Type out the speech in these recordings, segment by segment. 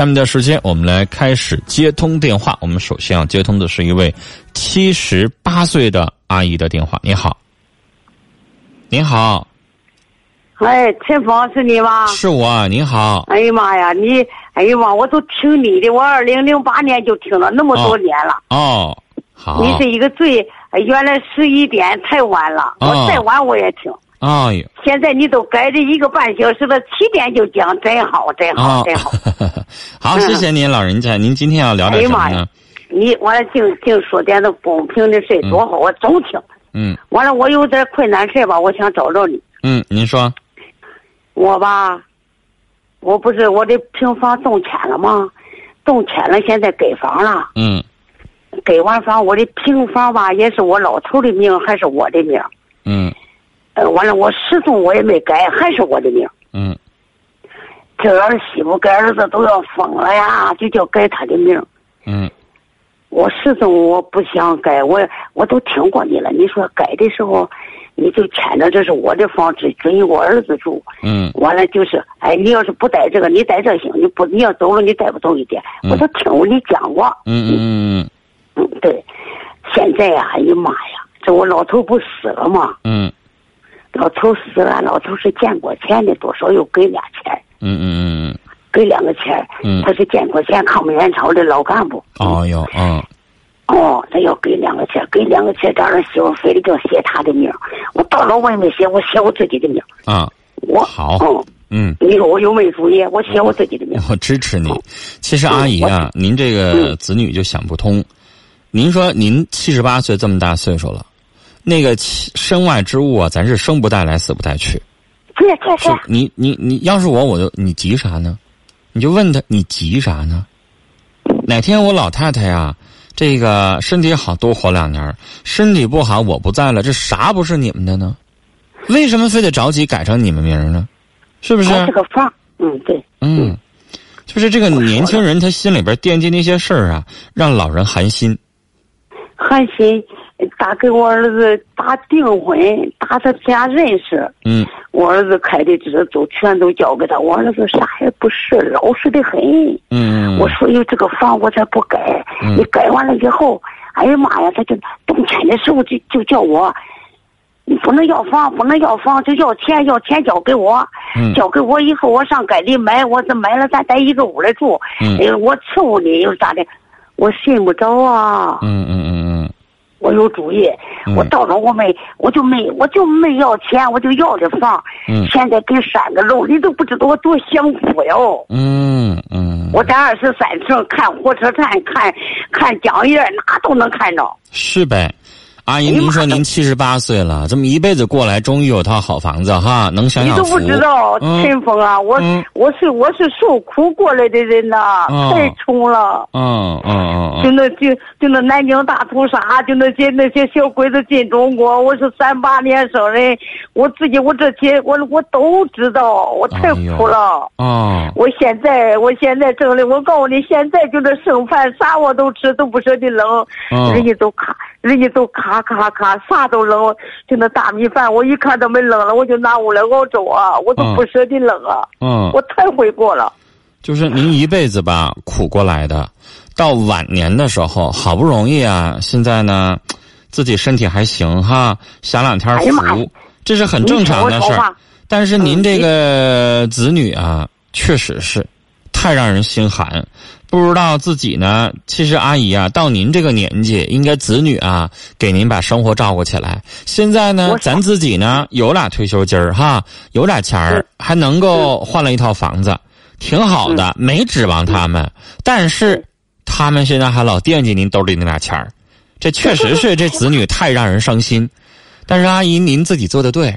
下面的时间，我们来开始接通电话。我们首先要接通的是一位七十八岁的阿姨的电话。你好，您好，哎，陈峰是你吗？是我。您好，哎呀妈呀，你，哎呀妈，我都听你的，我二零零八年就听了那么多年了。哦，好。你是一个最，原来十一点太晚了，我再晚我也听。哎呦！现在你都改这一个半小时了，七点就讲，真好，真好，真好。好，谢谢您，老人家。您今天要聊点什么呢？你完了，净净说点那公平的事多好，我总听。嗯。完了，我有点困难事吧，我想找找你。嗯，您说。我吧，我不是我的平房动迁了吗？动迁了，现在改房了。嗯。改完房，我的平房吧，也是我老头的名，还是我的名？完了，我始终我也没改，还是我的名。嗯。这儿媳妇跟儿子都要疯了呀，就叫改他的名。嗯。我始终我不想改，我我都听过你了。你说改的时候，你就签着这是我的房，只准我儿子住。嗯。完了就是，哎，你要是不带这个，你带这行，你不你要走了，你带不走一点。我都听过你讲过。嗯嗯嗯嗯。对，现在呀，哎呀妈呀，这我老头不死了吗？嗯。老头死了，老头是见过钱的，多少又给俩钱。嗯嗯嗯嗯，给两个钱。嗯，他是建国前，抗美援朝的老干部。哦哟，嗯。哦，他要给两个钱，给两个钱，让人媳妇非得叫写他的名。我到了我也没写，我写我自己的名。啊，我好。嗯，你说我有没主意？我写我自己的名。我支持你。其实阿姨啊，您这个子女就想不通。您说您七十八岁这么大岁数了。那个身外之物啊，咱是生不带来，死不带去。你你你要是我，我就你急啥呢？你就问他，你急啥呢？哪天我老太太呀，这个身体好，多活两年；身体不好，我不在了，这啥不是你们的呢？为什么非得着急改成你们名呢？是不是？是个房。嗯，对。嗯，就是这个年轻人，他心里边惦记那些事儿啊，让老人寒心。寒心。打给我儿子打订婚，打他家认识。嗯，我儿子开的这都全都交给他。我儿子啥也不是，老实的很。嗯我说有这个房我才不改。你改完了以后，哎呀妈呀，他就动迁的时候就就叫我，你不能要房，不能要房，就要钱，要钱交给我。嗯。交给我以后，我上街里买，我这买了，咱在一个屋里住。嗯。哎，我伺候你又咋的？我信不着啊。嗯嗯嗯嗯。我有主意，我到了我没，我就没，我就没要钱，我就要的房。嗯。现在跟山个楼，你都不知道我多享福哟。嗯嗯。我在二十三层看火车站，看看江沿，哪都能看着。是呗。阿姨，您说您七十八岁了，这么一辈子过来，终于有套好房子哈，能享享福。你都不知道，陈峰啊，我我是我是受苦过来的人呐，太穷了。嗯嗯嗯。就那就就那南京大屠杀，就那些那些小鬼子进中国，我是三八年生人，我自己我这些我我都知道，我太苦了。哦。我现在我现在挣的，我告诉你，现在就这剩饭啥我都吃，都不舍得扔，人家都卡。人家都咔咔咔，啥都扔，就那大米饭，我一看都没扔了，我就拿屋来熬粥啊，我都不舍得扔啊。嗯，我太会过了。就是您一辈子吧苦过来的，到晚年的时候，好不容易啊，现在呢，自己身体还行哈，享两天福，这是很正常的事儿。但是您这个子女啊，确实是太让人心寒。不知道自己呢，其实阿姨啊，到您这个年纪，应该子女啊给您把生活照顾起来。现在呢，咱自己呢有俩退休金儿哈，有俩钱儿，还能够换了一套房子，挺好的，没指望他们。但是他们现在还老惦记您兜里那俩钱儿，这确实是这子女太让人伤心。但是阿姨，您自己做的对，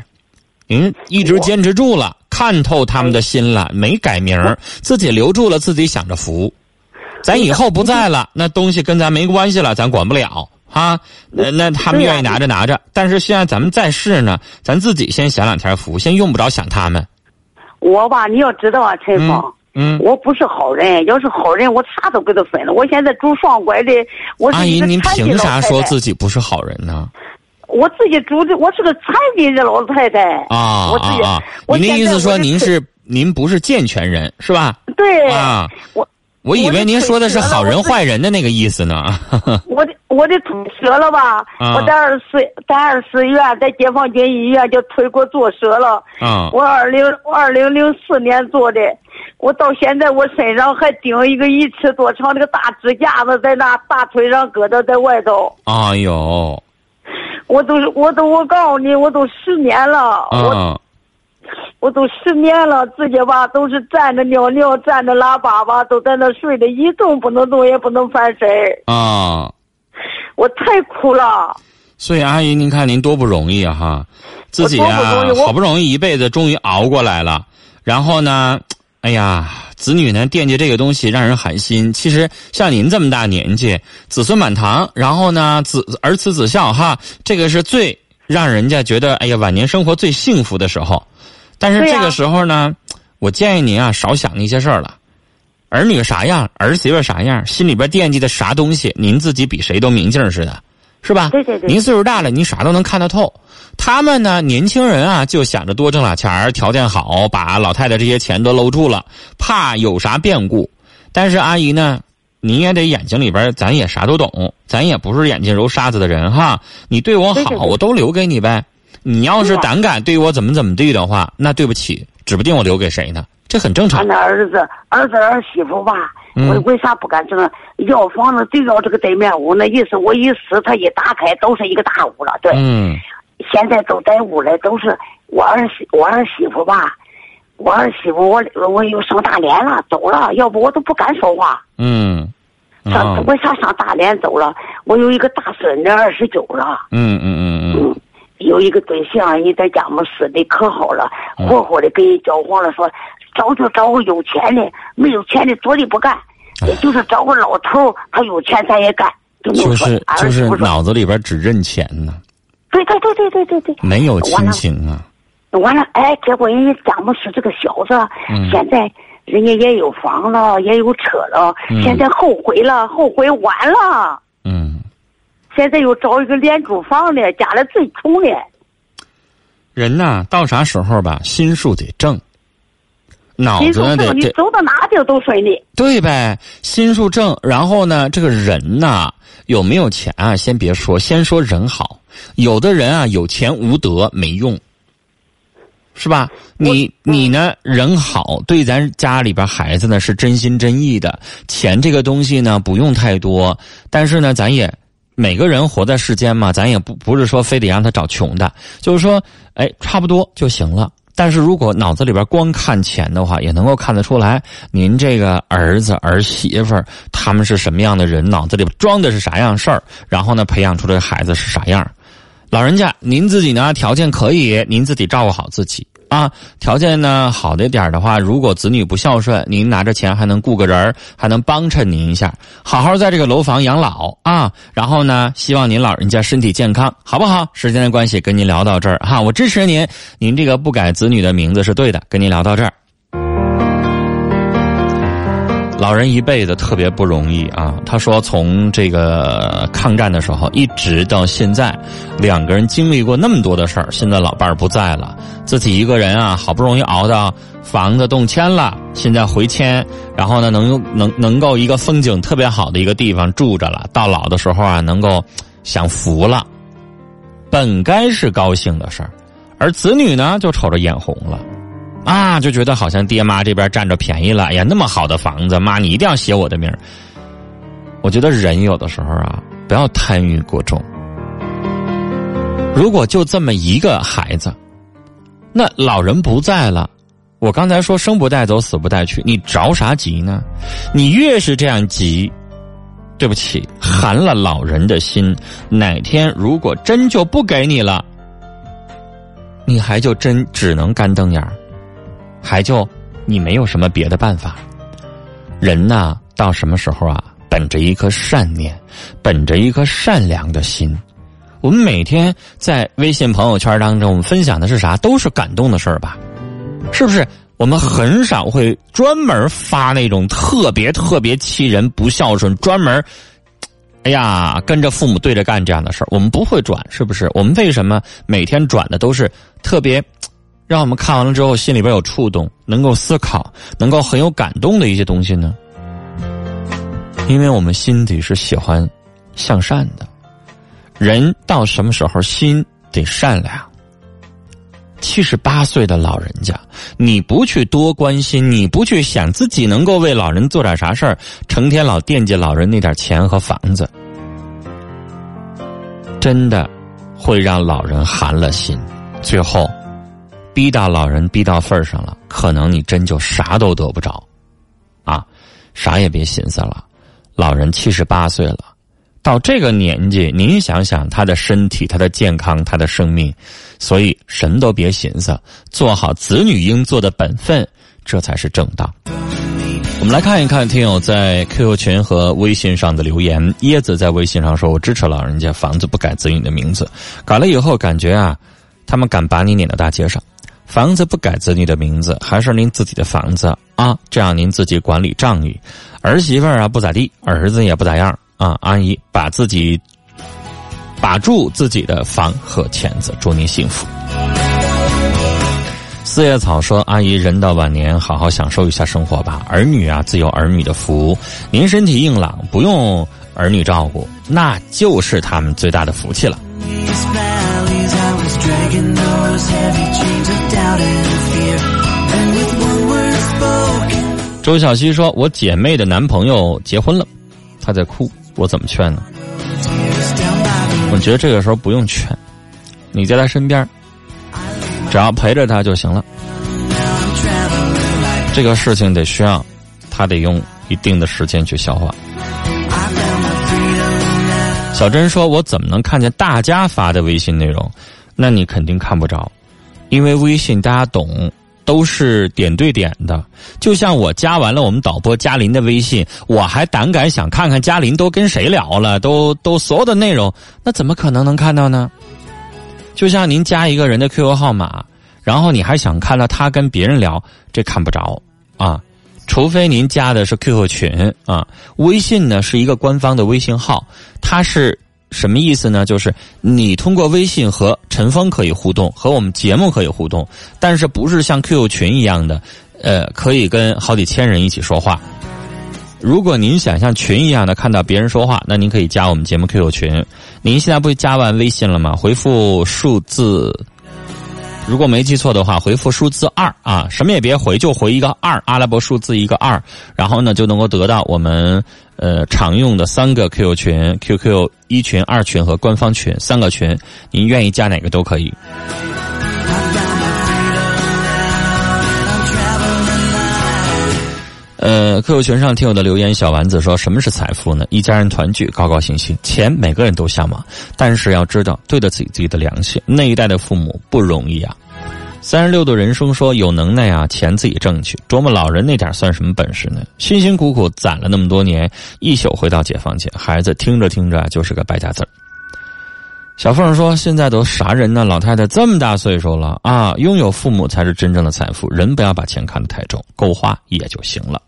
您一直坚持住了，看透他们的心了，没改名儿，自己留住了，自己想着福。咱以后不在了，那东西跟咱没关系了，咱管不了啊。那那他们愿意拿着拿着，但是现在咱们在世呢，咱自己先享两天福，先用不着想他们。我吧，你要知道啊，陈芳，嗯，我不是好人，要是好人，我啥都给他分了。我现在住双拐的，我是阿姨，您凭啥说自己不是好人呢？我自己住的，我是个残疾的老太太啊我自己，您的意思说您是您不是健全人是吧？对啊，我。我以为您说的是好人坏人的那个意思呢。我的我的腿折了吧？我在二四，在二四医院，在解放军医院就腿给我做折了。啊。我二零二零零四年做的，我到现在我身上还顶一个一尺多长那个大支架子，在那大腿上搁着在外头。哎呦！我都是，我都，我告诉你，我都十年了。我。我都失眠了，自己吧都是站着尿尿，站着拉粑粑，都在那睡着，一动不能动，也不能翻身啊！我太苦了。所以阿姨，您看您多不容易啊哈！自己啊，好不容易一辈子终于熬过来了。然后呢，哎呀，子女呢惦记这个东西，让人寒心。其实像您这么大年纪，子孙满堂，然后呢，子儿慈子孝哈，这个是最让人家觉得哎呀，晚年生活最幸福的时候。但是这个时候呢，我建议您啊少想那些事儿了。儿女啥样，儿媳妇啥样，心里边惦记的啥东西，您自己比谁都明镜似的，是吧？对对对。您岁数大了，您啥都能看得透。他们呢，年轻人啊，就想着多挣俩钱儿，条件好，把老太太这些钱都搂住了，怕有啥变故。但是阿姨呢，你也得眼睛里边，咱也啥都懂，咱也不是眼睛揉沙子的人哈。你对我好，我都留给你呗。你要是胆敢对我怎么怎么地的话，那对不起，指不定我留给谁呢？这很正常。俺的儿子、儿子、儿媳妇吧，我为啥不敢整？要房子就要这个对面屋，那意思我一撕，他一打开都是一个大屋了。对，嗯，现在都在屋里，都是我儿媳，我儿媳妇吧，我儿媳妇，我我又上大连了，走了，要不我都不敢说话。嗯，上为啥上大连走了？我有一个大孙子，二十九了。嗯嗯嗯嗯。有一个对象，人在家门死的可好了，活活的给人交黄了。说找就找个有钱的，没有钱的做的不干，也就是找个老头他有钱咱也干。就是就是脑子里边只认钱呢。对对对对对对对。没有亲情啊。完了，哎，结果人家佳木斯这个小子，现在人家也有房了，也有车了，现在后悔了，后悔晚了。嗯。现在又找一个廉租房的，家里最穷的。人呐，到啥时候吧，心术得正，脑子得你走到哪地都顺利。对呗，心术正，然后呢，这个人呐，有没有钱啊？先别说，先说人好。有的人啊，有钱无德没用，是吧？你你呢，人好，对咱家里边孩子呢是真心真意的。钱这个东西呢，不用太多，但是呢，咱也。每个人活在世间嘛，咱也不不是说非得让他找穷的，就是说，哎，差不多就行了。但是如果脑子里边光看钱的话，也能够看得出来，您这个儿子儿媳妇儿他们是什么样的人，脑子里边装的是啥样事儿，然后呢，培养出这个孩子是啥样。老人家，您自己呢条件可以，您自己照顾好自己。啊，条件呢好的点的话，如果子女不孝顺，您拿着钱还能雇个人还能帮衬您一下，好好在这个楼房养老啊。然后呢，希望您老人家身体健康，好不好？时间的关系，跟您聊到这儿哈，我支持您，您这个不改子女的名字是对的，跟您聊到这儿。老人一辈子特别不容易啊！他说，从这个抗战的时候一直到现在，两个人经历过那么多的事儿。现在老伴儿不在了，自己一个人啊，好不容易熬到房子动迁了，现在回迁，然后呢，能用能能够一个风景特别好的一个地方住着了。到老的时候啊，能够享福了，本该是高兴的事儿，而子女呢，就瞅着眼红了。啊，就觉得好像爹妈这边占着便宜了。哎呀，那么好的房子，妈你一定要写我的名我觉得人有的时候啊，不要贪欲过重。如果就这么一个孩子，那老人不在了，我刚才说生不带走，死不带去，你着啥急呢？你越是这样急，对不起，寒了老人的心。哪天如果真就不给你了，你还就真只能干瞪眼儿。还就你没有什么别的办法，人呐，到什么时候啊？本着一颗善念，本着一颗善良的心，我们每天在微信朋友圈当中，我们分享的是啥？都是感动的事儿吧？是不是？我们很少会专门发那种特别特别气人、不孝顺、专门，哎呀，跟着父母对着干这样的事儿，我们不会转，是不是？我们为什么每天转的都是特别？让我们看完了之后，心里边有触动，能够思考，能够很有感动的一些东西呢。因为我们心底是喜欢向善的。人到什么时候心得善良？七十八岁的老人家，你不去多关心，你不去想自己能够为老人做点啥事儿，成天老惦记老人那点钱和房子，真的会让老人寒了心。最后，逼到老人逼到份儿上了，可能你真就啥都得不着，啊，啥也别寻思了。老人七十八岁了。到这个年纪，您想想他的身体、他的健康、他的生命，所以什么都别寻思，做好子女应做的本分，这才是正道。我们来看一看听友在 QQ 群和微信上的留言。椰子在微信上说：“我支持老人家房子不改子女的名字，改了以后感觉啊，他们敢把你撵到大街上。房子不改子女的名字，还是您自己的房子啊，这样您自己管理账义。儿媳妇啊不咋地，儿子也不咋样。”啊，阿姨，把自己把住自己的房和钱子，祝您幸福。四叶草说：“阿姨，人到晚年，好好享受一下生活吧。儿女啊，自有儿女的福。您身体硬朗，不用儿女照顾，那就是他们最大的福气了。”周小西说：“我姐妹的男朋友结婚了，她在哭。”我怎么劝呢？我觉得这个时候不用劝，你在他身边，只要陪着他就行了。这个事情得需要他得用一定的时间去消化。小珍说：“我怎么能看见大家发的微信内容？那你肯定看不着，因为微信大家懂。”都是点对点的，就像我加完了我们导播嘉林的微信，我还胆敢想看看嘉林都跟谁聊了，都都所有的内容，那怎么可能能看到呢？就像您加一个人的 QQ 号码，然后你还想看到他跟别人聊，这看不着啊，除非您加的是 QQ 群啊，微信呢是一个官方的微信号，它是。什么意思呢？就是你通过微信和陈峰可以互动，和我们节目可以互动，但是不是像 QQ 群一样的，呃，可以跟好几千人一起说话。如果您想像群一样的看到别人说话，那您可以加我们节目 QQ 群。您现在不加完微信了吗？回复数字。如果没记错的话，回复数字二啊，什么也别回，就回一个二，阿拉伯数字一个二，然后呢就能够得到我们呃常用的三个 QQ 群，QQ 一群、二群和官方群三个群，您愿意加哪个都可以。呃，QQ 群上听我的留言，小丸子说：“什么是财富呢？一家人团聚，高高兴兴。钱每个人都向往，但是要知道对得起自己的良心。那一代的父母不容易啊。”三十六度人生说：“有能耐啊，钱自己挣去。琢磨老人那点算什么本事呢？辛辛苦苦攒了那么多年，一宿回到解放前，孩子听着听着就是个败家子儿。”小凤说：“现在都啥人呢？老太太这么大岁数了啊，拥有父母才是真正的财富。人不要把钱看得太重，够花也就行了。”